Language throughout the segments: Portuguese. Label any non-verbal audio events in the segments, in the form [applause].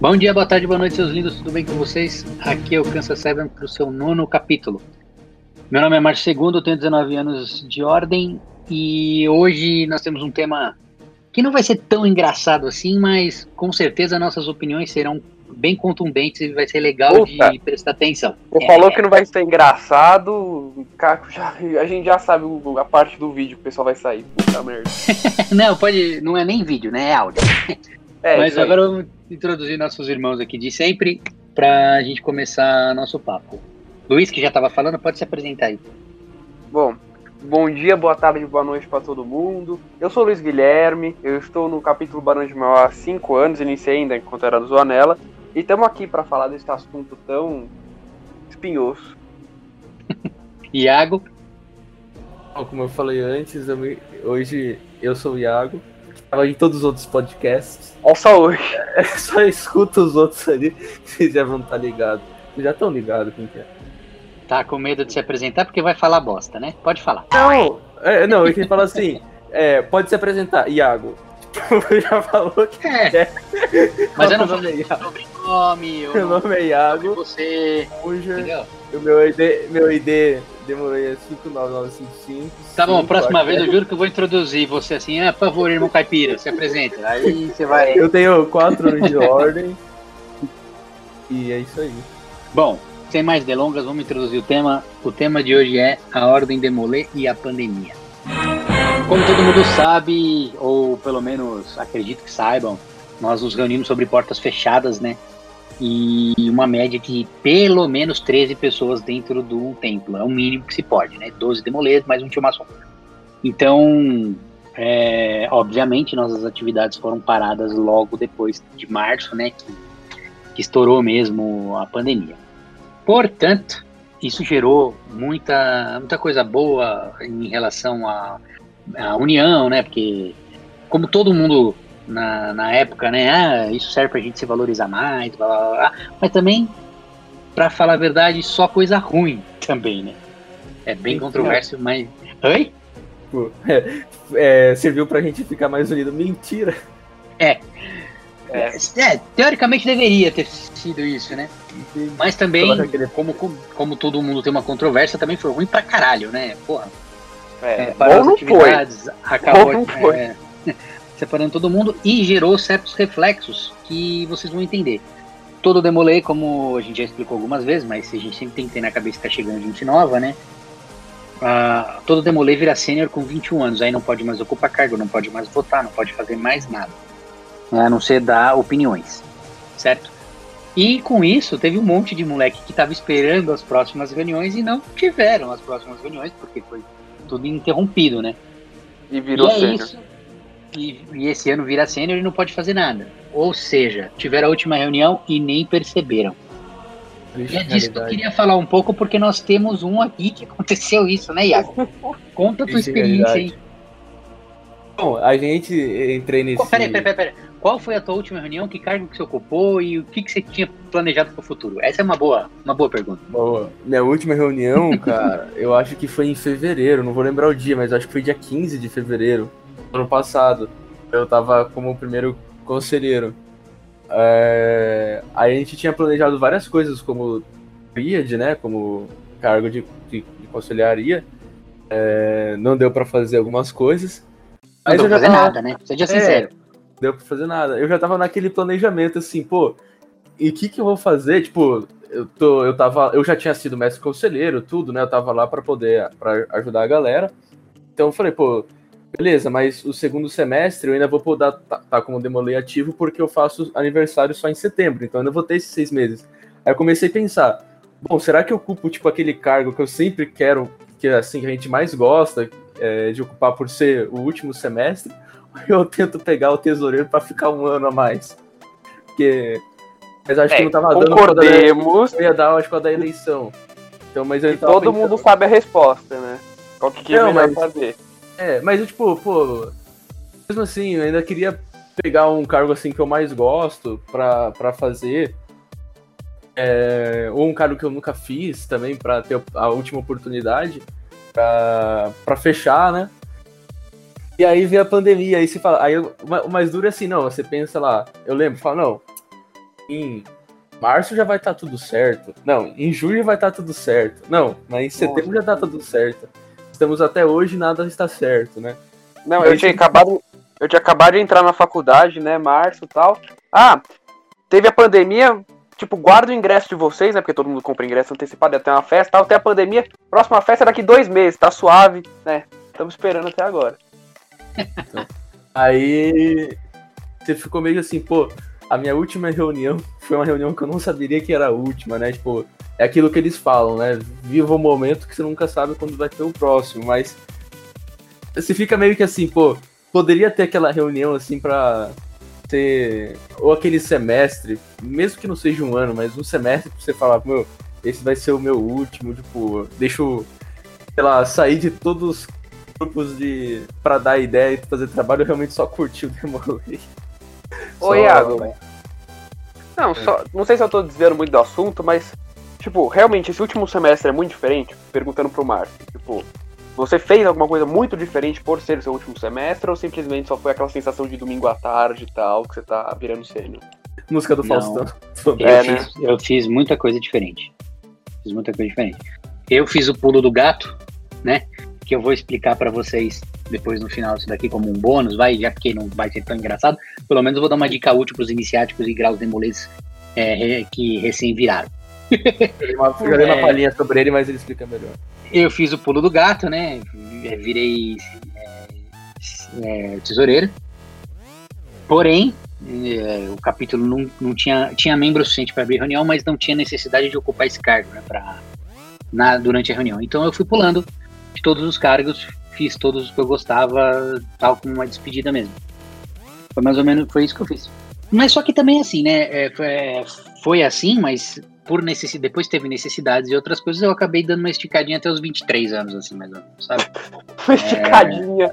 Bom dia, boa tarde, boa noite, seus lindos, tudo bem com vocês? Aqui é o Kansas Seven para o seu nono capítulo. Meu nome é Márcio Segundo, tenho 19 anos de ordem e hoje nós temos um tema que não vai ser tão engraçado assim, mas com certeza nossas opiniões serão bem contundentes e vai ser legal Puta. de prestar atenção. Você é, falou que não vai ser engraçado, já, a gente já sabe a parte do vídeo que o pessoal vai sair. Puta merda. [laughs] não, pode. Não é nem vídeo, né? É áudio. [laughs] É, mas agora vamos introduzir nossos irmãos aqui de sempre para a gente começar nosso papo. Luiz, que já estava falando, pode se apresentar aí. Bom, bom dia, boa tarde, boa noite para todo mundo. Eu sou Luiz Guilherme, eu estou no capítulo Barão de Mel há 5 anos, iniciei ainda enquanto era do Zoanela, e estamos aqui para falar desse assunto tão espinhoso. [laughs] Iago? Como eu falei antes, eu me... hoje eu sou o Iago, Tava em todos os outros podcasts. [laughs] Olha só hoje. É, só escuta os outros ali, [laughs] vocês já vão estar tá ligados. Vocês já estão ligados com que é. Tá com medo de se apresentar porque vai falar bosta, né? Pode falar. Não, é, não, eu queria falar assim. É, pode se apresentar, Iago. [laughs] já falou que é. é. Mas eu não falei sobre nome. Meu nome é Iago. Você. Puxa. Entendeu? O meu ID, meu ID demorei 59955. Tá bom, próxima vez eu juro que eu vou introduzir você assim, ah, por favor, irmão caipira, se apresenta. Aí você vai. Eu tenho quatro de ordem. E é isso aí. Bom, sem mais delongas, vamos introduzir o tema. O tema de hoje é a Ordem Demolê e a pandemia. Como todo mundo sabe, ou pelo menos acredito que saibam, nós nos reunimos sobre portas fechadas, né? E uma média de pelo menos 13 pessoas dentro do templo. É o mínimo que se pode, né? 12 demoledos, mais um tio maçom. Então, é, obviamente, nossas atividades foram paradas logo depois de março, né? Que, que estourou mesmo a pandemia. Portanto, isso gerou muita, muita coisa boa em relação à, à união, né? Porque, como todo mundo na, na época, né? Ah, isso serve pra gente se valorizar mais, blá, blá, blá. mas também, para falar a verdade, só coisa ruim também, né? É bem controverso, mas. Oi? É, é, serviu pra gente ficar mais unido. Mentira! É. É. é. teoricamente deveria ter sido isso, né? Mas também, como, como, como todo mundo tem uma controvérsia, também foi ruim pra caralho, né? Porra. É, é as atividades, foi. acabou. Não foi. Separando todo mundo e gerou certos reflexos que vocês vão entender. Todo demolê, como a gente já explicou algumas vezes, mas a gente sempre tem que ter na cabeça que tá chegando gente nova, né? Uh, todo demolê vira sênior com 21 anos, aí não pode mais ocupar cargo, não pode mais votar, não pode fazer mais nada, né? a não ser dar opiniões, certo? E com isso, teve um monte de moleque que estava esperando as próximas reuniões e não tiveram as próximas reuniões, porque foi tudo interrompido, né? E virou e é sênior. Isso, e, e esse ano vira sênior e não pode fazer nada. Ou seja, tiveram a última reunião e nem perceberam. e é disso que eu queria falar um pouco, porque nós temos um aqui que [laughs] aconteceu isso, né, Iago? Conta a tua é experiência aí. Bom, a gente entrei nesse. Peraí, peraí, peraí. Qual foi a tua última reunião? Que cargo que você ocupou e o que, que você tinha planejado para o futuro? Essa é uma boa, uma boa pergunta. Boa. Minha última reunião, [laughs] cara, eu acho que foi em fevereiro, não vou lembrar o dia, mas acho que foi dia 15 de fevereiro ano passado. Eu tava como primeiro conselheiro. É, aí a gente tinha planejado várias coisas, como tríade, né? Como cargo de, de, de conselharia. É, não deu para fazer algumas coisas. Não deu pra fazer tava... nada, né? Seja sincero. É, deu pra fazer nada. Eu já tava naquele planejamento assim, pô, e o que que eu vou fazer? Tipo, eu, tô, eu, tava, eu já tinha sido mestre conselheiro, tudo, né? Eu tava lá para poder pra ajudar a galera. Então eu falei, pô, Beleza, mas o segundo semestre eu ainda vou poder estar tá, tá como demolei ativo porque eu faço aniversário só em setembro, então eu ainda vou ter esses seis meses. Aí eu comecei a pensar, bom, será que eu ocupo tipo aquele cargo que eu sempre quero, que é assim que a gente mais gosta é, de ocupar por ser o último semestre, [laughs] ou eu tento pegar o tesoureiro para ficar um ano a mais? Porque mas acho é, que não tava dando concordemos. eu ia dar, acho que da eleição. Então, mas eu todo pensando... mundo sabe a resposta, né? Qual que, que é melhor mas... fazer? É, mas eu, tipo, pô, mesmo assim, eu ainda queria pegar um cargo assim que eu mais gosto pra, pra fazer. É, ou um cargo que eu nunca fiz também pra ter a última oportunidade pra, pra fechar, né? E aí vem a pandemia, aí se fala. Aí o mais duro é assim, não, você pensa lá, eu lembro, fala, não, em março já vai estar tá tudo certo. Não, em julho vai estar tá tudo certo. Não, mas em setembro já está tudo certo. Estamos até hoje nada está certo, né? Não, eu tinha acabado, eu tinha acabado de entrar na faculdade, né, março e tal. Ah, teve a pandemia, tipo, guarda o ingresso de vocês, né? Porque todo mundo compra ingresso antecipado, até uma festa tal, tem a pandemia. Próxima festa é daqui dois meses, tá suave, né? Estamos esperando até agora. Aí você ficou meio assim, pô, a minha última reunião [laughs] foi uma reunião que eu não saberia que era a última, né? Tipo, é aquilo que eles falam, né? Viva o momento que você nunca sabe quando vai ter o próximo, mas você fica meio que assim, pô, poderia ter aquela reunião assim pra ter. Ou aquele semestre, mesmo que não seja um ano, mas um semestre pra você falar, meu, esse vai ser o meu último, tipo, deixo, sei lá, sair de todos os grupos de. pra dar ideia e fazer trabalho, eu realmente só curti o [laughs] Demolay. Ô, Iago. Não, só, não sei se eu tô desviando muito do assunto, mas, tipo, realmente, esse último semestre é muito diferente? Perguntando pro Márcio. Tipo, você fez alguma coisa muito diferente por ser o seu último semestre ou simplesmente só foi aquela sensação de domingo à tarde e tal, que você tá virando sênior? Música do Faustão. Eu, é, né? fiz, eu fiz muita coisa diferente. Fiz muita coisa diferente. Eu fiz o pulo do gato, né? Que eu vou explicar para vocês depois no final isso daqui como um bônus, vai, já que não vai ser tão engraçado. Pelo menos eu vou dar uma dica útil para os iniciáticos e graus demolês é, que recém viraram. Eu dei uma é. palhinha sobre ele, mas ele explica melhor. Eu fiz o pulo do gato, né? Virei é, é, tesoureiro. Porém, é, o capítulo não, não tinha, tinha membro suficiente para abrir reunião, mas não tinha necessidade de ocupar esse cargo né, pra, na, durante a reunião. Então eu fui pulando de todos os cargos, fiz todos os que eu gostava, tal como uma despedida mesmo. Foi mais ou menos foi isso que eu fiz. Mas só que também assim, né? É, foi, foi assim, mas por necessidade, depois teve necessidades e outras coisas, eu acabei dando uma esticadinha até os 23 anos, assim, mais ou menos, sabe? [laughs] Uma esticadinha.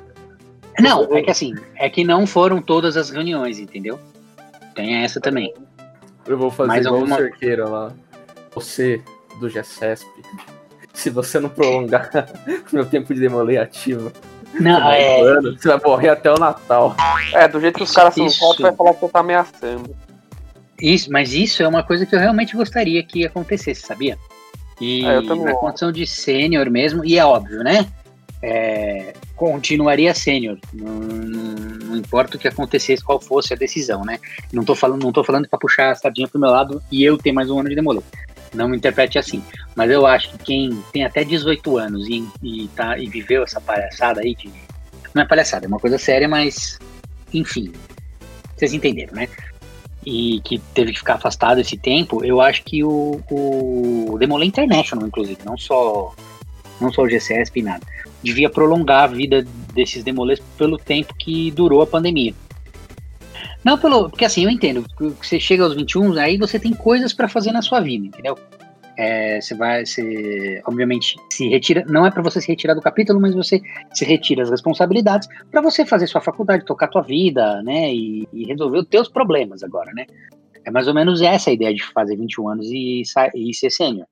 É... Não, é que assim, é que não foram todas as reuniões, entendeu? Tem essa também. Eu vou fazer Mais igual alguma... o Cerqueira lá. Você, do GESESP, se você não prolongar [laughs] meu tempo de demolei ativo, não, é... Ano, você vai morrer até o Natal. É, do jeito que os caras são fortes, vai falar que você tá ameaçando. Isso, mas isso é uma coisa que eu realmente gostaria que acontecesse, sabia? E ah, na condição de sênior mesmo, e é óbvio, né? É, continuaria sênior, não, não, importa o que acontecesse, qual fosse a decisão, né? Não tô falando, não tô falando para puxar a sardinha pro meu lado e eu ter mais um ano de demolê. Não me interprete assim. Mas eu acho que quem tem até 18 anos e, e, tá, e viveu essa palhaçada aí, de, não é palhaçada, é uma coisa séria, mas enfim, vocês entenderam, né? E que teve que ficar afastado esse tempo, eu acho que o, o Demolê International, inclusive, não só, não só o GCSP e nada, devia prolongar a vida desses demolês pelo tempo que durou a pandemia. Não pelo. Porque assim, eu entendo. Você chega aos 21, aí você tem coisas para fazer na sua vida, entendeu? É, você vai, você, obviamente, se retira. Não é para você se retirar do capítulo, mas você se retira as responsabilidades para você fazer sua faculdade, tocar tua vida, né? E, e, resolver os teus problemas agora, né? É mais ou menos essa a ideia de fazer 21 anos e, e ser sênior.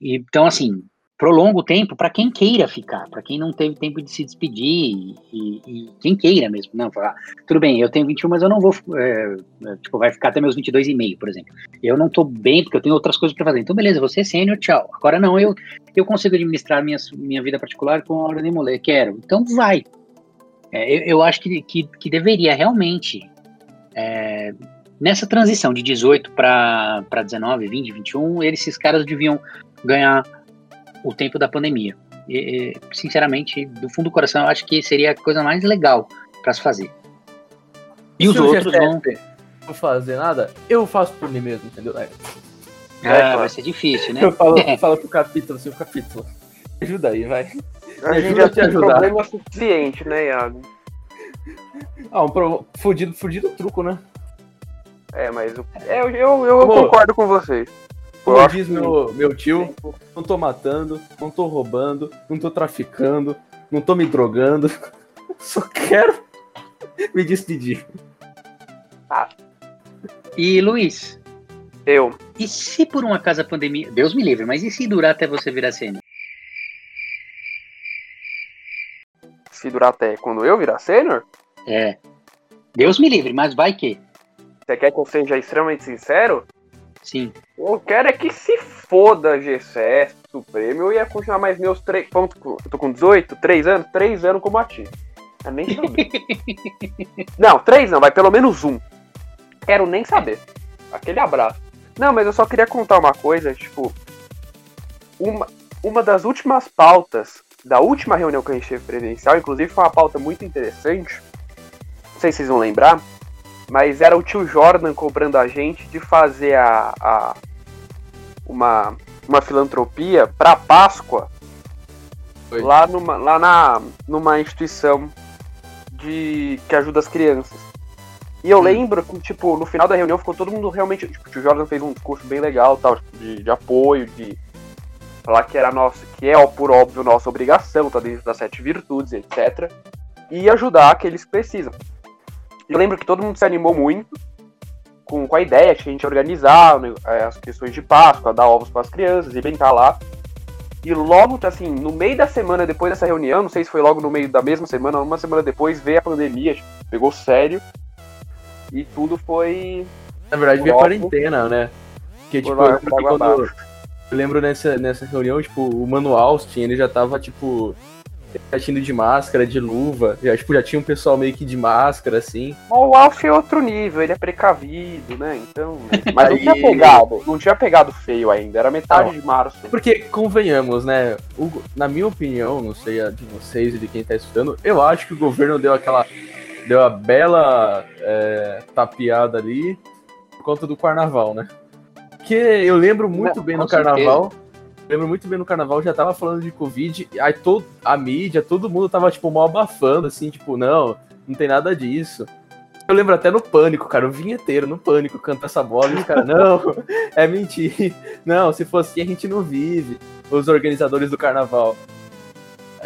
Então, assim, prolonga o tempo para quem queira ficar, para quem não teve tempo de se despedir e, e, quem queira mesmo. Não, falar, tudo bem, eu tenho 21, mas eu não vou, é, é, tipo, vai ficar até meus 22 e meio, por exemplo. Eu não tô bem porque eu tenho outras coisas para fazer. Então, beleza, você é sênior, tchau. Agora não, eu, eu consigo administrar minha, minha vida particular com a hora de mulher, quero. Então, vai. É, eu, eu, acho que, que, que deveria realmente, é, nessa transição de 18 para 19, 20, 21, eles, esses caras deviam ganhar o tempo da pandemia. E, sinceramente, do fundo do coração, eu acho que seria a coisa mais legal para se fazer. E, e os outros vão. Não fazer nada, eu faço por mim mesmo, entendeu? É. Ah, vai ser difícil, né? Eu falo, [laughs] falo pro capítulo, assim, o capítulo. Ajuda aí, vai. A gente já tem ajudar. problema suficiente, né, Iago? Ah, um pro... fudido, fudido truco, né? É, mas eu, é, eu, eu, eu concordo com vocês. Como diz meu, meu tio, não tô matando, não tô roubando, não tô traficando, não tô me drogando. [laughs] Só quero me despedir. Ah. E Luiz? Eu. E se por uma casa a pandemia. Deus me livre, mas e se durar até você virar sênior? Se durar até quando eu virar sênior? É. Deus me livre, mas vai que. Você quer que eu seja extremamente sincero? Sim. Eu quero é que se foda GCS, Supremo, eu ia continuar mais meus três. Quanto, eu tô com 18, 3 anos? 3 anos como ativo. Eu nem sabia. [laughs] não, 3 não, vai pelo menos um. Quero nem saber. Aquele abraço. Não, mas eu só queria contar uma coisa, tipo. Uma, uma das últimas pautas da última reunião que a gente teve presencial, inclusive foi uma pauta muito interessante. Não sei se vocês vão lembrar, mas era o tio Jordan cobrando a gente de fazer a, a uma, uma filantropia para Páscoa Foi. lá, numa, lá na, numa instituição de que ajuda as crianças. E eu hum. lembro que, tipo, no final da reunião ficou todo mundo realmente. Tipo, o tio Jordan fez um discurso bem legal, tal, tipo, de, de apoio, de falar que era nossa, que é, por óbvio, nossa obrigação, tá dentro das sete virtudes, etc. E ajudar aqueles que precisam. Eu lembro que todo mundo se animou muito com, com a ideia de que a gente organizar né, as questões de Páscoa, dar ovos para as crianças e brincar lá. E logo, assim, no meio da semana depois dessa reunião, não sei se foi logo no meio da mesma semana, uma semana depois, veio a pandemia, pegou sério. E tudo foi. Na verdade, veio a quarentena, né? Porque, tipo, lá, eu, quando, eu lembro nessa, nessa reunião, tipo, o Mano Austin, ele já tava, tipo, vestindo de máscara, de luva. Já, tipo, já tinha um pessoal meio que de máscara, assim. O Alf é outro nível, ele é precavido, né? Então. [laughs] Mas não tinha pegado. Não tinha pegado feio ainda, era metade não, de março. Porque, convenhamos, né? O, na minha opinião, não sei a de vocês e de quem tá estudando, eu acho que o governo deu aquela. Deu a bela é, tapeada ali por conta do carnaval, né? Porque eu lembro muito não, bem no carnaval. Lembro muito bem no carnaval, já tava falando de Covid, aí todo, a mídia, todo mundo tava, tipo, mal abafando, assim, tipo, não, não tem nada disso. Eu lembro até no Pânico, cara, o vinheteiro no Pânico canta essa bola e os caras, não, [laughs] é mentira. Não, se fosse assim a gente não vive. Os organizadores do carnaval.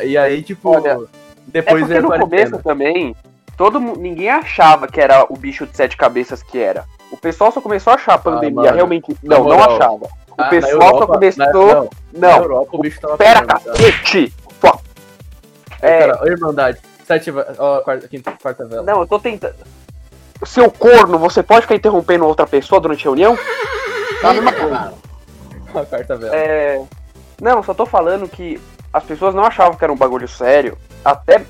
E aí, tipo, Olha, depois é no começo também, todo ninguém achava que era o bicho de sete cabeças que era. O pessoal só começou a achar a ah, pandemia, ah, realmente. Não, não achava. O ah, pessoal Europa, só começou. Na, não, não. Europa, o bicho tava Pera, cacete! Pô. É... Cara, Irmandade. Sete. Ó, quarta, quinta, quarta vela. Não, eu tô tentando. Seu corno, você pode ficar interrompendo outra pessoa durante a reunião? Tá a mesma coisa. [laughs] A quarta vela. É. Não, só tô falando que as pessoas não achavam que era um bagulho sério até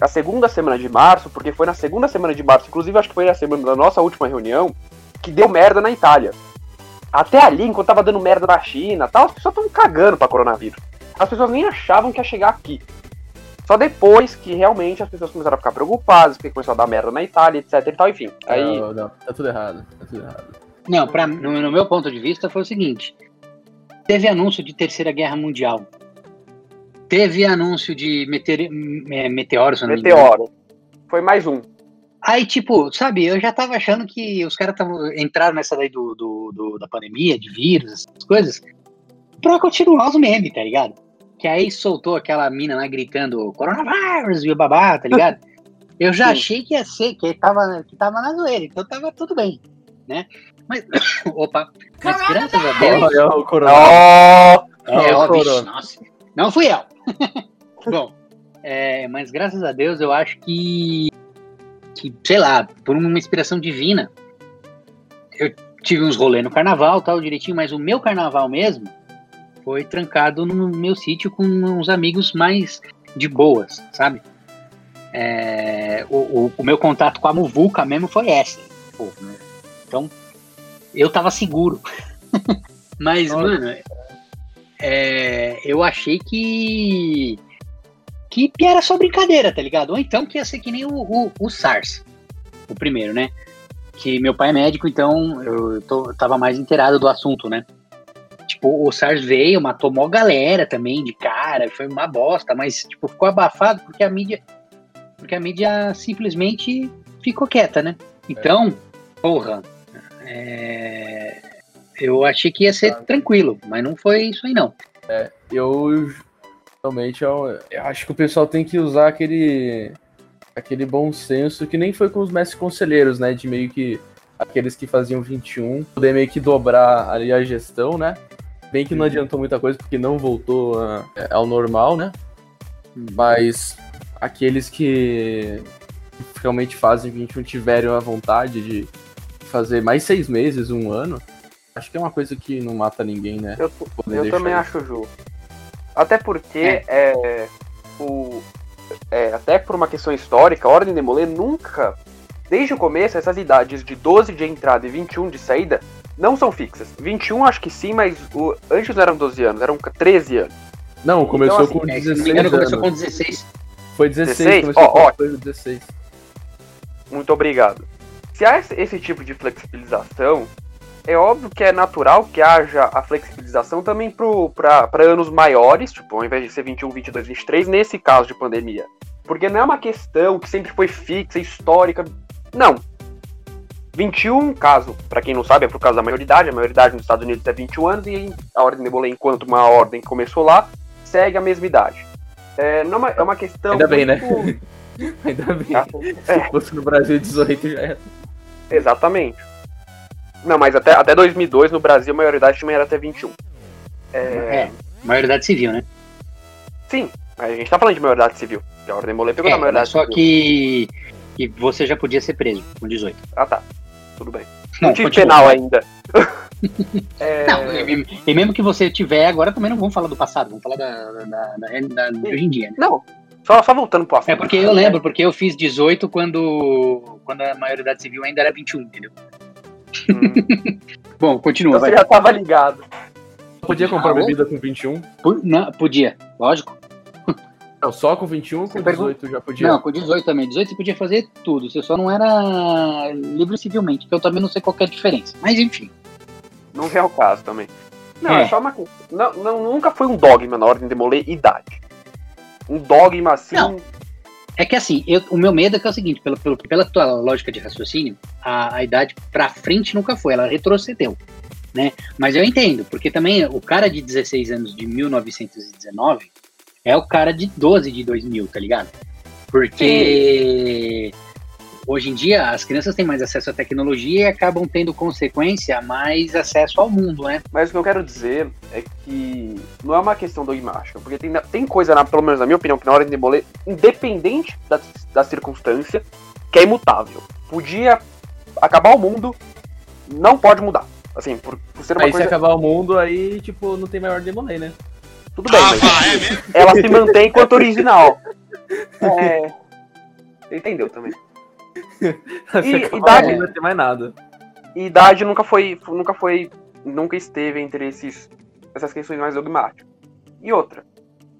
a segunda semana de março, porque foi na segunda semana de março, inclusive acho que foi na semana da nossa última reunião, que deu merda na Itália. Até ali, enquanto tava dando merda na China tal, as pessoas estavam cagando pra coronavírus. As pessoas nem achavam que ia chegar aqui. Só depois que realmente as pessoas começaram a ficar preocupadas, porque começou a dar merda na Itália, etc e tal, enfim. Aí... Não, não, tá tudo errado, tá tudo errado. Não, pra, no, no meu ponto de vista foi o seguinte. Teve anúncio de Terceira Guerra Mundial. Teve anúncio de meteor, meteoro, se não Meteoro. Foi mais um. Aí, tipo, sabe, eu já tava achando que os caras entraram nessa daí do, do, do, da pandemia, de vírus, essas coisas, pra continuar os memes, tá ligado? Que aí soltou aquela mina lá gritando coronavírus e o babá, tá ligado? [laughs] Eu já Sim. achei que ia ser, que tava, que tava na zoeira, então tava tudo bem, né? Mas, [coughs] opa, mas graças a Deus. Oh, é o corona. Oh, é, ó, bicho, nossa, não fui eu. [laughs] Bom, é, mas graças a Deus eu acho que que, sei lá, por uma inspiração divina, eu tive uns rolês no carnaval, tal, direitinho, mas o meu carnaval mesmo foi trancado no meu sítio com uns amigos mais de boas, sabe? É, o, o, o, meu contato com a Muvuca mesmo foi essa. Pô, né? Então, eu tava seguro. [laughs] mas, Nossa. mano, é, eu achei que que era só brincadeira, tá ligado? Ou então que ia ser que nem o, o, o SARS, o primeiro, né? Que meu pai é médico, então eu, tô, tava mais inteirado do assunto, né? Tipo, o SARS veio, matou mó galera também de cara, foi uma bosta, mas tipo, ficou abafado porque a mídia porque a mídia simplesmente ficou quieta, né? Então, é. porra, é... eu achei que ia ser tranquilo, mas não foi isso aí não. É, eu Realmente, eu, eu acho que o pessoal tem que usar aquele aquele bom senso que nem foi com os mestres conselheiros, né? De meio que aqueles que faziam 21, poder meio que dobrar ali a gestão, né? Bem que não uhum. adiantou muita coisa porque não voltou a, ao normal, né? Uhum. Mas aqueles que realmente fazem 21 tiveram a vontade de fazer mais seis meses, um ano, acho que é uma coisa que não mata ninguém, né? Eu, eu também isso. acho justo. Até porque é. é o, é, até por uma questão histórica, a Ordem de Molay nunca, desde o começo, essas idades de 12 de entrada e 21 de saída não são fixas. 21 acho que sim, mas o, antes não eram 12 anos, eram 13 anos. Não, começou então, assim, com 16 é, engano, começou com 16. Foi 16, 16? começou oh, com 16. Muito obrigado. Se há esse tipo de flexibilização, é óbvio que é natural que haja a flexibilização também para anos maiores, tipo, ao invés de ser 21, 22, 23, nesse caso de pandemia. Porque não é uma questão que sempre foi fixa, histórica. Não. 21, caso, para quem não sabe, é por causa da maioridade. A maioridade nos Estados Unidos é 21 anos e a Ordem de Bolé, enquanto uma ordem começou lá, segue a mesma idade. É, não é, uma, é uma questão. Ainda bem, né? [laughs] Ainda bem. É. Se fosse no Brasil 18 já era. Exatamente. Não, mas até, até 2002 no Brasil a maioridade também era até 21. É... é, maioridade civil, né? Sim, a gente tá falando de maioridade civil. A Ordem Molê pegou é, maioridade só civil. que, que você já podia ser preso com 18. Ah, tá. Tudo bem. Não, não tive penal ainda. [laughs] é... Não, e, e, mesmo que você tiver, agora também não vamos falar do passado, vamos falar da, da, da, da de hoje em dia. Né? Não, só, só voltando pro assunto. É porque eu lembro, porque eu fiz 18 quando, quando a maioridade civil ainda era 21, entendeu? Hum. [laughs] Bom, continua. Então você já tava ligado. Podia comprar ah, bebida com 21? P não, podia, lógico. Não, só com 21 ou com 18 já podia? Não, com 18 também. 18 você podia fazer tudo. Você só não era livre civilmente, que eu também não sei qual é a diferença. Mas enfim. Não é o caso também. Não, é, é só uma não, não, Nunca foi um dogma na ordem de moler idade. Um dogma assim. Não. É que assim, eu, o meu medo é que é o seguinte, pelo, pela tua lógica de raciocínio, a, a idade pra frente nunca foi, ela retrocedeu. Né? Mas eu entendo, porque também o cara de 16 anos de 1919 é o cara de 12 de 2000, tá ligado? Porque hoje em dia as crianças têm mais acesso à tecnologia e acabam tendo consequência mais acesso ao mundo, né? Mas o que eu quero dizer é que não é uma questão dogmática, porque tem, tem coisa, na, pelo menos na minha opinião, que na hora de demoler, independente da, da circunstância, que é imutável. Podia acabar o mundo, não pode mudar. Assim, por, por ser uma aí coisa... se acabar o mundo, aí, tipo, não tem maior demoler, né? Tudo bem, ah, mas é ela se mantém enquanto original. [laughs] É... Entendeu também. [laughs] e idade não vai ter mais nada. Idade nunca foi, nunca foi, nunca esteve entre esses, essas questões mais dogmáticas. E outra,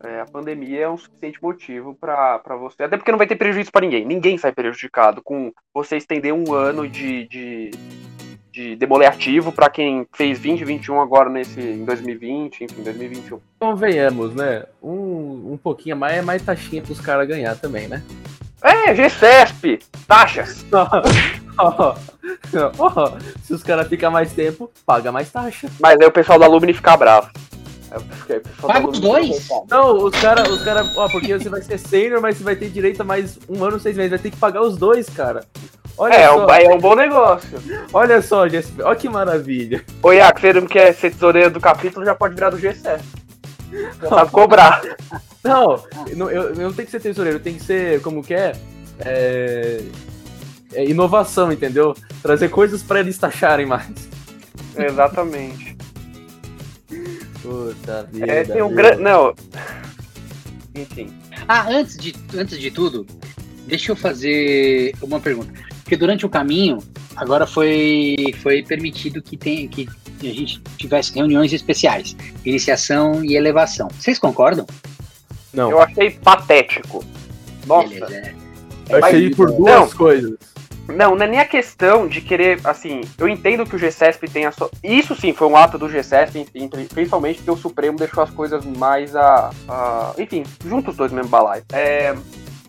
é, a pandemia é um suficiente motivo para você, até porque não vai ter prejuízo para ninguém. Ninguém sai prejudicado com você estender um ano de, de, de demoler ativo para quem fez 20, 21 agora nesse em 2020, enfim, 2021. Então venhamos, né? Um, um pouquinho a mais é mais taxinha para os caras ganhar também, né? É, GCESP, taxas. [laughs] Oh, oh, se os caras ficam mais tempo, paga mais taxa. Mas aí o pessoal da Lumine fica bravo. Paga os dois? Não, os caras, os cara, ó, porque você vai ser sênior, mas você vai ter direito a mais um ano, seis meses. Vai ter que pagar os dois, cara. Olha é, só. é um bom negócio. Olha só, GSP, olha que maravilha. Ô, Iaco, você não quer ser tesoureiro do capítulo, já pode virar do GCF. Sabe cobrar. Não, eu, eu, não tem que ser tesoureiro, tem que ser, como que é? É, é inovação, entendeu? Trazer coisas para eles taxarem mais. Exatamente. Puta vida. É, tem um grande. Não. Enfim. Ah, antes de, antes de tudo, deixa eu fazer uma pergunta. Porque durante o caminho, agora foi, foi permitido que, tem, que a gente tivesse reuniões especiais, iniciação e elevação. Vocês concordam? Não. Eu achei patético. Nossa. Beleza. É. Eu achei por duas não, coisas. Não, não é nem a questão de querer, assim, eu entendo que o GCSP tem a sua. Isso sim foi um ato do GCSP, principalmente porque o Supremo deixou as coisas mais a. a... Enfim, juntos os dois mesmo balaio. É,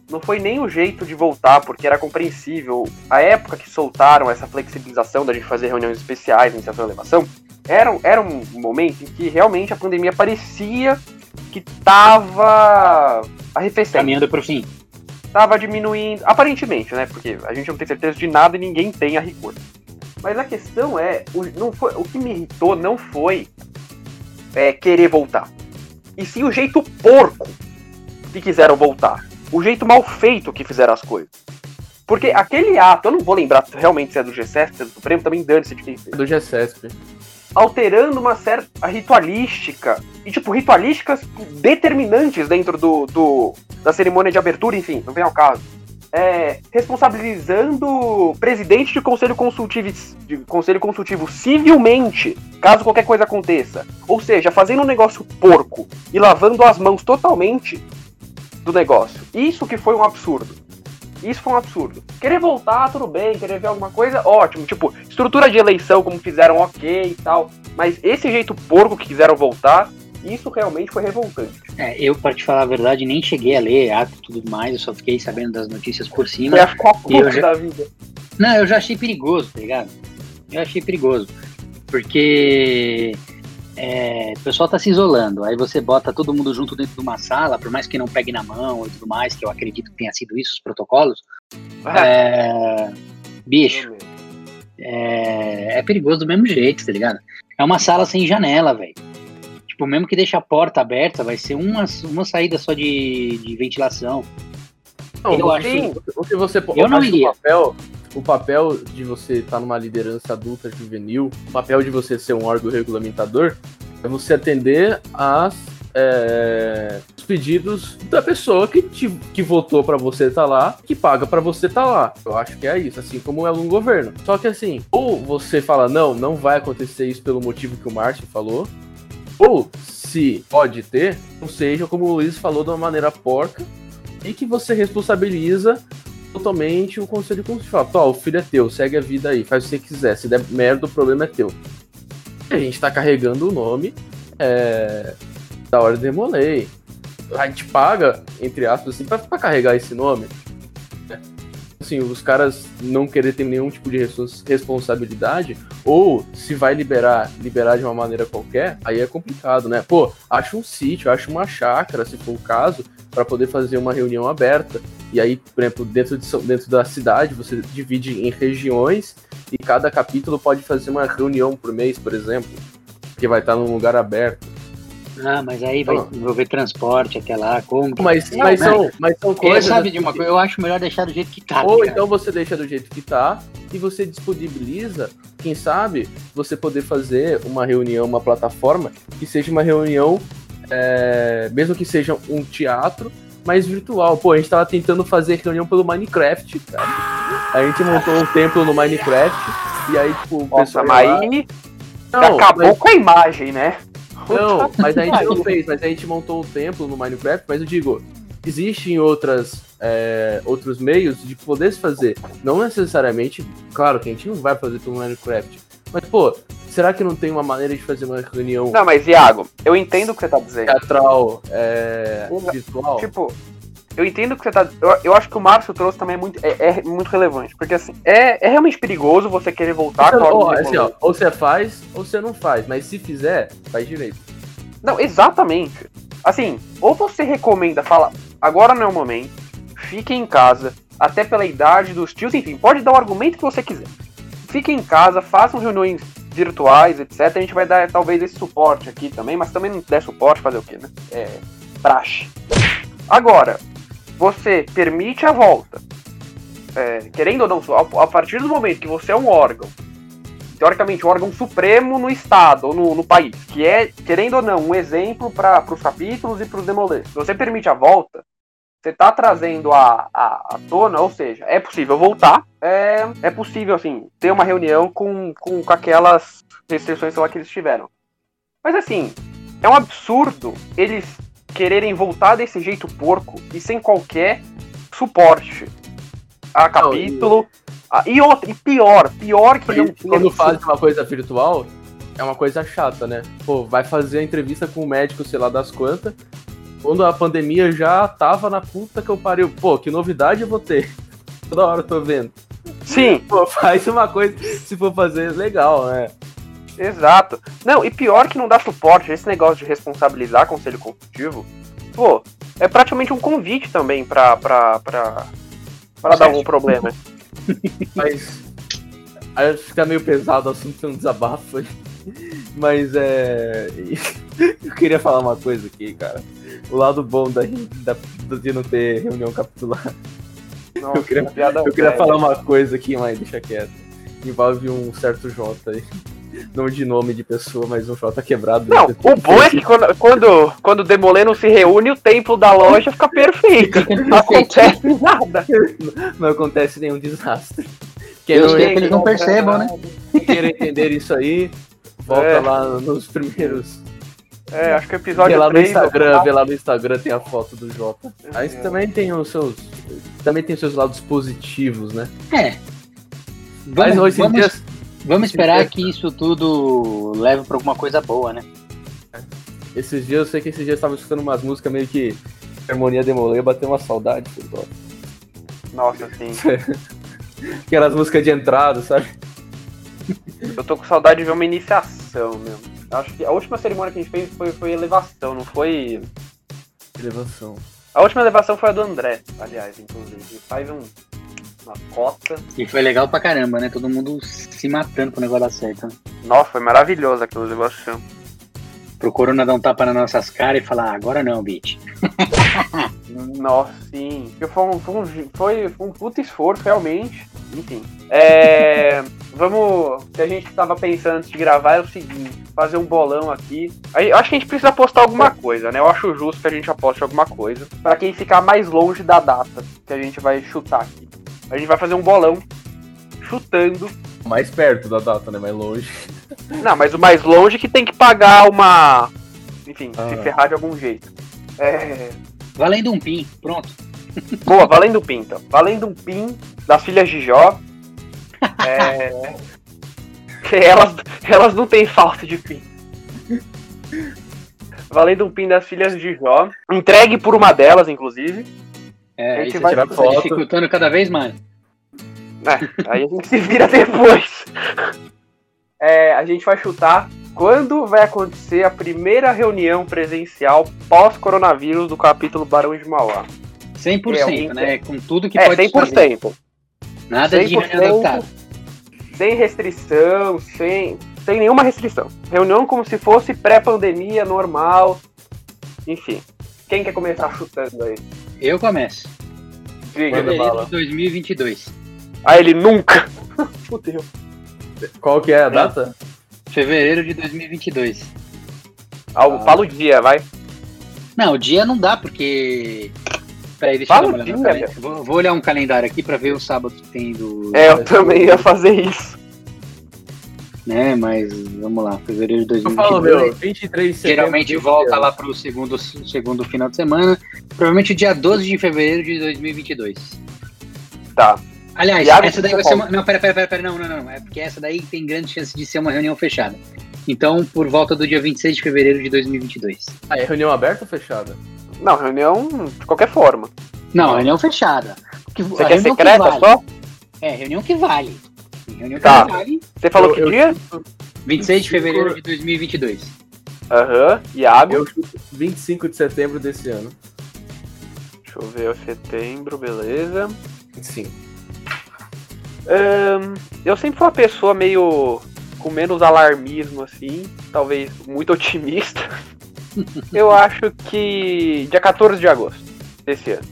não foi nem o jeito de voltar, porque era compreensível. A época que soltaram essa flexibilização da gente fazer reuniões especiais, iniciação e elevação, era, era um momento em que realmente a pandemia parecia que tava arrefecendo. Caminhando pro fim. Tava diminuindo, aparentemente, né? Porque a gente não tem certeza de nada e ninguém tem a rigor. Mas a questão é, o, não foi, o que me irritou não foi é, querer voltar. E sim o jeito porco que quiseram voltar. O jeito mal feito que fizeram as coisas. Porque aquele ato, eu não vou lembrar realmente se é do GCSP, se é do Supremo, também dane-se de quem fez. Do GCSP. Alterando uma certa ritualística. E, tipo, ritualísticas determinantes dentro do, do da cerimônia de abertura, enfim, não vem ao caso. É, responsabilizando o presidente de conselho consultivo, de conselho consultivo civilmente, caso qualquer coisa aconteça. Ou seja, fazendo um negócio porco e lavando as mãos totalmente do negócio. Isso que foi um absurdo. Isso foi um absurdo. Querer voltar, tudo bem. Querer ver alguma coisa, ótimo. Tipo, estrutura de eleição, como fizeram, ok e tal. Mas esse jeito porco que quiseram voltar, isso realmente foi revoltante. É, eu, para te falar a verdade, nem cheguei a ler ato e tudo mais, eu só fiquei sabendo das notícias por cima. Foi a Copa já... da vida. Não, eu já achei perigoso, tá ligado? Eu achei perigoso. Porque é, o pessoal tá se isolando, aí você bota todo mundo junto dentro de uma sala, por mais que não pegue na mão e tudo mais, que eu acredito que tenha sido isso, os protocolos. É, bicho, é, é, perigoso do mesmo jeito, tá ligado? É uma sala sem janela, velho. Tipo, mesmo que deixe a porta aberta, vai ser uma, uma saída só de, de ventilação. Não, eu acho que você eu não iria. Papel, o papel de você estar tá numa liderança adulta juvenil, o papel de você ser um órgão regulamentador, é você atender às é, os pedidos da pessoa que, te, que votou para você estar tá lá, que paga para você estar tá lá. Eu acho que é isso, assim como é um governo. Só que assim, ou você fala, não, não vai acontecer isso pelo motivo que o Márcio falou, ou se pode ter, ou seja, como o Luiz falou de uma maneira porca, e que você responsabiliza totalmente o conselho constitucional. Fala, o filho é teu, segue a vida aí, faz o que você quiser. Se der merda, o problema é teu. A gente tá carregando o nome é, da Ordem de Molay. A gente paga, entre aspas, assim, pra, pra carregar esse nome. Assim, os caras não querer ter nenhum tipo de responsabilidade, ou se vai liberar, liberar de uma maneira qualquer, aí é complicado, né? Pô, acha um sítio, acha uma chácara, se for o caso, para poder fazer uma reunião aberta. E aí, por exemplo, dentro, de, dentro da cidade, você divide em regiões e cada capítulo pode fazer uma reunião por mês, por exemplo, que vai estar num lugar aberto. Ah, mas aí vai ah. envolver transporte até lá, como? Mas, não, mas, são, mas são coisas. sabe de uma coisa, eu acho melhor deixar do jeito que tá. Ou cara. então você deixa do jeito que tá e você disponibiliza, quem sabe, você poder fazer uma reunião, uma plataforma que seja uma reunião, é, mesmo que seja um teatro, mais virtual. Pô, a gente tava tentando fazer reunião pelo Minecraft, cara. A gente montou um templo no Minecraft e aí, tipo, o Nossa, pessoal. Mas aí não, acabou mas... com a imagem, né? Não, mas a gente não fez, mas a gente montou um templo no Minecraft, mas eu digo, existem outras, é, outros meios de poder se fazer. Não necessariamente, claro que a gente não vai fazer pelo Minecraft. Mas, pô, será que não tem uma maneira de fazer uma reunião? Não, mas Iago, eu entendo o que você tá dizendo. Teatral, é, virtual. Tipo, eu entendo o que você tá. Eu, eu acho que o Márcio trouxe também é muito, é, é, muito relevante. Porque assim, é, é realmente perigoso você querer voltar você, com a assim, ó, Ou você faz, ou você não faz. Mas se fizer, faz direito. Não, exatamente. Assim, ou você recomenda, fala, agora não é o momento, fique em casa, até pela idade dos tios, enfim, pode dar o argumento que você quiser fiquem em casa, façam reuniões virtuais, etc. A gente vai dar talvez esse suporte aqui também, mas também não der suporte, fazer o quê, né? É praxe. Agora, você permite a volta. É, querendo ou não, a partir do momento que você é um órgão, teoricamente um órgão supremo no estado ou no, no país, que é, querendo ou não, um exemplo para os capítulos e para os demolês. Se você permite a volta, você está trazendo a, a, a, tona, ou seja, é possível voltar, é, é possível, assim, ter uma reunião com, com, com aquelas restrições lá que eles tiveram. Mas, assim, é um absurdo eles quererem voltar desse jeito porco e sem qualquer suporte a capítulo. Não, e... e outro, e pior, pior que não Quando faz uma coisa virtual, é uma coisa chata, né? Pô, vai fazer a entrevista com o médico, sei lá das quantas, quando a pandemia já tava na puta que eu pariu. Pô, que novidade eu vou ter. [laughs] Toda hora eu tô vendo. Sim. Pô, faz uma coisa, se for fazer, legal, né? Exato. Não, e pior que não dá suporte, esse negócio de responsabilizar conselho consultivo, pô, é praticamente um convite também pra, pra, pra, pra dar algum problema. [laughs] Mas. Aí fica meio pesado o assunto, um desabafo aí. [laughs] Mas é. [laughs] Eu queria falar uma coisa aqui, cara o lado bom da, da, de não ter reunião capitular. Nossa, Eu queria- Eu queria falar uma coisa aqui, mas deixa quieto. Envolve um certo J aí. Não de nome de pessoa, mas um J quebrado. Não, o bom é que quando, quando, quando o Demolê não se reúne, o templo da loja fica perfeito. Não acontece nada. não acontece nenhum desastre. Quem Eu não, sei que eles não percebam, né? quem queira entender isso aí, volta É. lá nos primeiros. É, acho que o Vê episódio lá no 3. Instagram, vê lá no Instagram tem a foto do Jota. Aí É. também tem os seus. Também tem os seus lados positivos, né? É. Mas Vamos, hoje em vamos, dia. Vamos esperar que isso tudo leve pra alguma coisa boa, né? Esses dias eu sei que esses dias eu tava escutando umas músicas meio que Harmonia Demolê, bateu uma saudade. Jota. Nossa, sim. [laughs] Aquelas músicas de entrada, sabe? Eu tô com saudade de ver uma iniciação mesmo. Acho que a última cerimônia que a gente fez foi, foi elevação, não foi. Elevação. A última elevação foi a do André, aliás, inclusive. Faz um, uma cota. E foi legal pra caramba, né? Todo mundo se matando pro negócio dar certo. Né? Nossa, foi maravilhosa aquela elevação. Pro Corona dar um tapa nas nossas caras e falar, "Ah, agora não, bitch. [laughs] Nossa, sim. Foi um, foi, um, foi, um puta esforço, realmente. Enfim. É. Vamos. O que a gente tava pensando antes de gravar é o seguinte: fazer um bolão aqui. Aí, Eu acho que a gente precisa apostar alguma coisa, né? Eu acho justo que a gente aposte alguma coisa. Pra quem ficar mais longe da data que a gente vai chutar aqui. A gente vai fazer um bolão chutando. Mais perto da data, né? Mais longe. Não, mas o mais longe que tem que pagar uma. Enfim, se Ah. ferrar de algum jeito. É. Valendo um pin, pronto. Boa, valendo um pin, então. Valendo um pin das filhas de Jó. [laughs] É. elas, elas não têm falta de pin. Valendo um pin das filhas de Jó. Entregue por uma delas, inclusive. É, A gente vai tirar foto. dificultando cada vez mais. É, aí a gente [laughs] se vira depois. É, a gente vai chutar quando vai acontecer a primeira reunião presencial pós-coronavírus do capítulo Barão de Mauá. 100%, É, alguém né? Com tudo que É, pode fazer. 100%. Nada de 100%. reunião adaptada. sem restrição, sem, sem nenhuma restrição. Reunião como se fosse pré-pandemia, normal. Enfim. Quem quer começar chutando aí? Eu começo. Diga. Manda Fevereiro bala. de 2022. Ah, ele nunca. [laughs] Fudeu. Qual que é a data? Fevereiro de 2022. Ah, Fala o dia, vai. Não, o dia não dá, porque. Peraí, deixa Fala eu dar uma o olhada no dia, calendário. Vou, vou olhar um calendário aqui pra ver o sábado que tem do. É, eu também ia fazer isso. Né, mas vamos lá, fevereiro de Eu falo, 2022. meu, 23 de setembro. Geralmente volta lá pro segundo, segundo final de semana. Provavelmente o dia 12 de fevereiro de 2022. Tá. Aliás, Iago, essa daí vai ser fala. uma. Não, pera, pera, pera, pera, não, não, não. É porque essa daí tem grande chance de ser uma reunião fechada. Então, por volta do dia 26 de fevereiro de 2022. Ah, é reunião aberta ou fechada? Não, reunião de qualquer forma. Não, reunião fechada. Que- Você quer reunião que secreta vale. só? É, reunião que vale. Reunião Tá. vale. Você falou Eu- que eu dia? chuto- 26 de fevereiro de 2022. Aham. Iago. Eu chuto 25 de setembro desse ano. Deixa eu ver, setembro, beleza. 25. Ahn, eu sempre fui uma pessoa meio com menos alarmismo, assim, talvez muito [laughs] otimista. eu acho que dia 14 de agosto desse ano.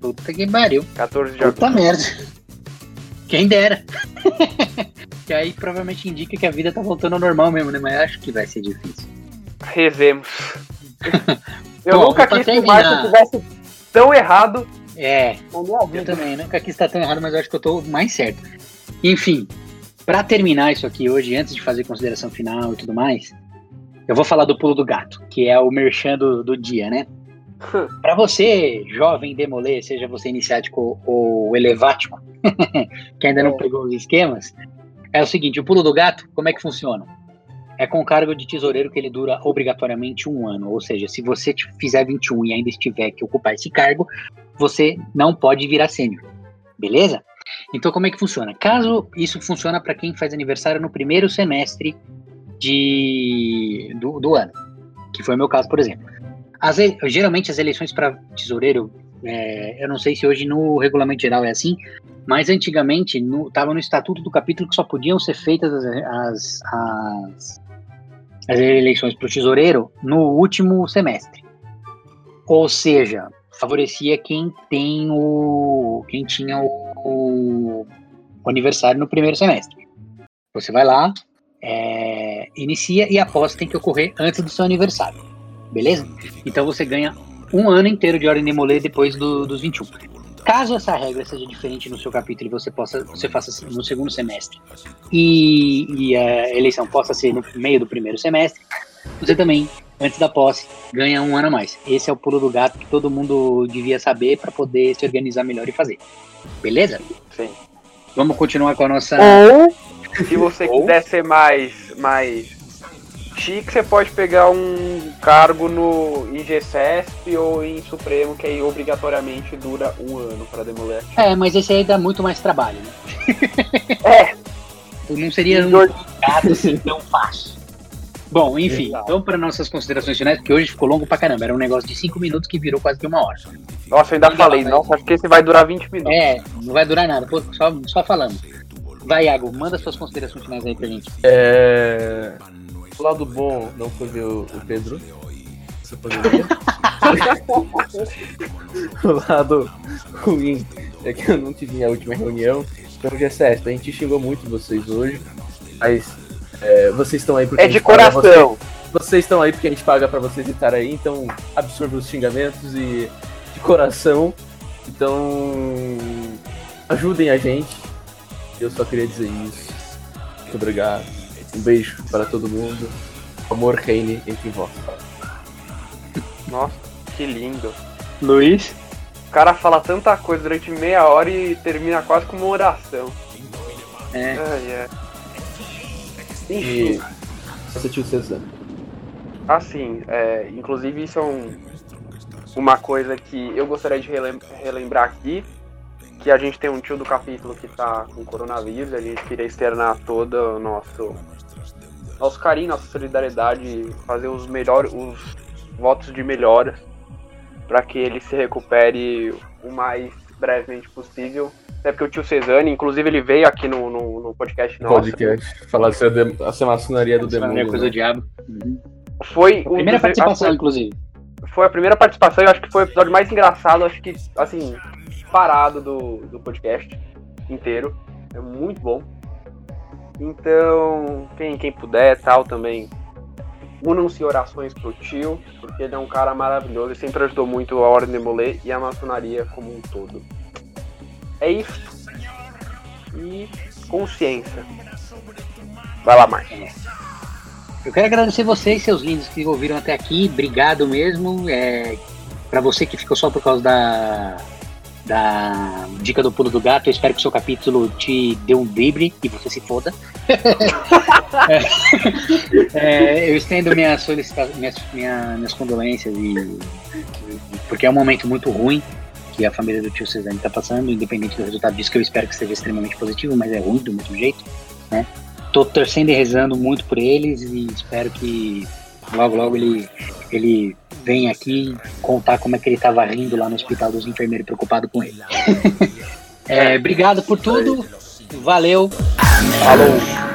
Puta que pariu. 14 de agosto. Puta merda. Quem dera. [laughs] que aí provavelmente indica que a vida tá voltando ao normal mesmo, né? Mas acho que vai ser difícil. Rezemos. [laughs] eu Bom, nunca quis que o Marco tivesse tão errado É, eu também. Nunca quis estar tão errado, mas eu acho que eu tô mais certo. Enfim, pra terminar isso aqui hoje, antes de fazer consideração final e tudo mais, eu vou falar do pulo do gato, que é o merchan do, do dia, né? [laughs] Pra você, jovem demolê, seja você iniciático ou elevático, [laughs] que ainda não pegou os esquemas, é o seguinte, o pulo do gato, como é que funciona? É com cargo de tesoureiro que ele dura obrigatoriamente um ano. Ou seja, se você fizer 21 e ainda estiver que ocupar esse cargo, você não pode virar sênior. Beleza? Então, como é que funciona? Caso isso funciona para quem faz aniversário no primeiro semestre de, do, do ano, que foi o meu caso, por exemplo. As geralmente, as eleições para tesoureiro, é, eu não sei se hoje no regulamento geral é assim, mas antigamente estava no, estatuto do capítulo que só podiam ser feitas as, as, as, as eleições para o tesoureiro no último semestre. Ou seja, favorecia quem tem o. quem tinha o, o, o aniversário no primeiro semestre. Você vai lá, é, inicia e a posse tem que ocorrer antes do seu aniversário. Beleza? Então você ganha um ano inteiro de ordem de molê depois do, dos 21. Caso essa regra seja diferente no seu capítulo e você possa você faça no segundo semestre e, e a eleição possa ser no meio do primeiro semestre, você também, antes da posse, ganha um ano a mais. Esse é o pulo do gato que todo mundo devia saber para poder se organizar melhor e fazer. Beleza? Sim. Vamos continuar com a nossa. Ou, se você quiser ser mais, mais chique, você pode pegar um cargo no IGCSP ou em Supremo, que aí obrigatoriamente dura um ano para demoler. É, mas esse aí dá muito mais trabalho, né? [laughs] É. Não seria um gato assim tão fácil. Bom, enfim, Exato. vamos para nossas considerações finais, porque hoje ficou longo pra caramba. Era um negócio de 5 minutos que virou quase que uma hora. Nossa, eu ainda Ainda falei, nossa, acho que esse vai durar 20 minutos. É, não vai durar nada, pô, só, só falando. Vai, Iago, manda suas considerações finais aí pra gente. É... O lado bom não foi ver o, o Pedro. Você poderia. [laughs] o lado ruim é que eu não tive a última reunião. Então, G7, a gente xingou muito vocês hoje. Mas é, vocês estão aí porque É a de gente paga coração. Vocês, vocês estão aí porque a gente paga pra vocês estar aí, então absorva os xingamentos e de coração. Então ajudem a gente. Eu só queria dizer isso. Muito obrigado. Um beijo para todo mundo. Amor reine entre vós. Nossa, que lindo. Luiz? O cara fala tanta coisa durante meia hora e termina quase com uma oração. É. É. E Enfim, você tio Cezanne. assim, é, inclusive isso é um- uma coisa que eu gostaria de relem- relembrar aqui, que a gente tem um tio do capítulo que tá com coronavírus, e a gente queria externar todo o nosso nosso carinho, nossa solidariedade, fazer os melhores, os votos de melhoras para que ele se recupere o mais brevemente possível. Até porque o tio Cezanne, inclusive, ele veio aqui no, no, no podcast nosso. Podcast. Falar de ser dem- essa maçonaria do é a demônio. coisa né? do diabo. Uhum. Foi um Primeira dos- participação, assim, inclusive. foi a primeira participação, eu acho que foi o episódio mais engraçado, acho que, assim, parado do, do podcast inteiro. É muito bom. Então, quem, quem puder, tal, também, unam-se orações pro tio, porque ele é um cara maravilhoso e sempre ajudou muito a Ordem de Molê e a maçonaria como um todo. É isso. E consciência. Vai lá, Marcos. Eu quero agradecer vocês, seus lindos, que ouviram até aqui. Obrigado mesmo. É, para você que ficou só por causa da, da dica do pulo do gato, eu espero que o seu capítulo te dê um drible e você se foda. [laughs] É, é, eu estendo minha solicita minhas, minha- minhas condolências e, porque é um momento muito ruim que a família do tio Cezanne está passando, independente do resultado disso, que eu espero que seja extremamente positivo, mas é ruim do mesmo jeito, né? Tô torcendo e rezando muito por eles e espero que logo, logo ele, ele venha aqui contar como é que ele tava rindo lá no hospital dos enfermeiros preocupado com ele. [laughs] É, obrigado por tudo. Valeu. Falou.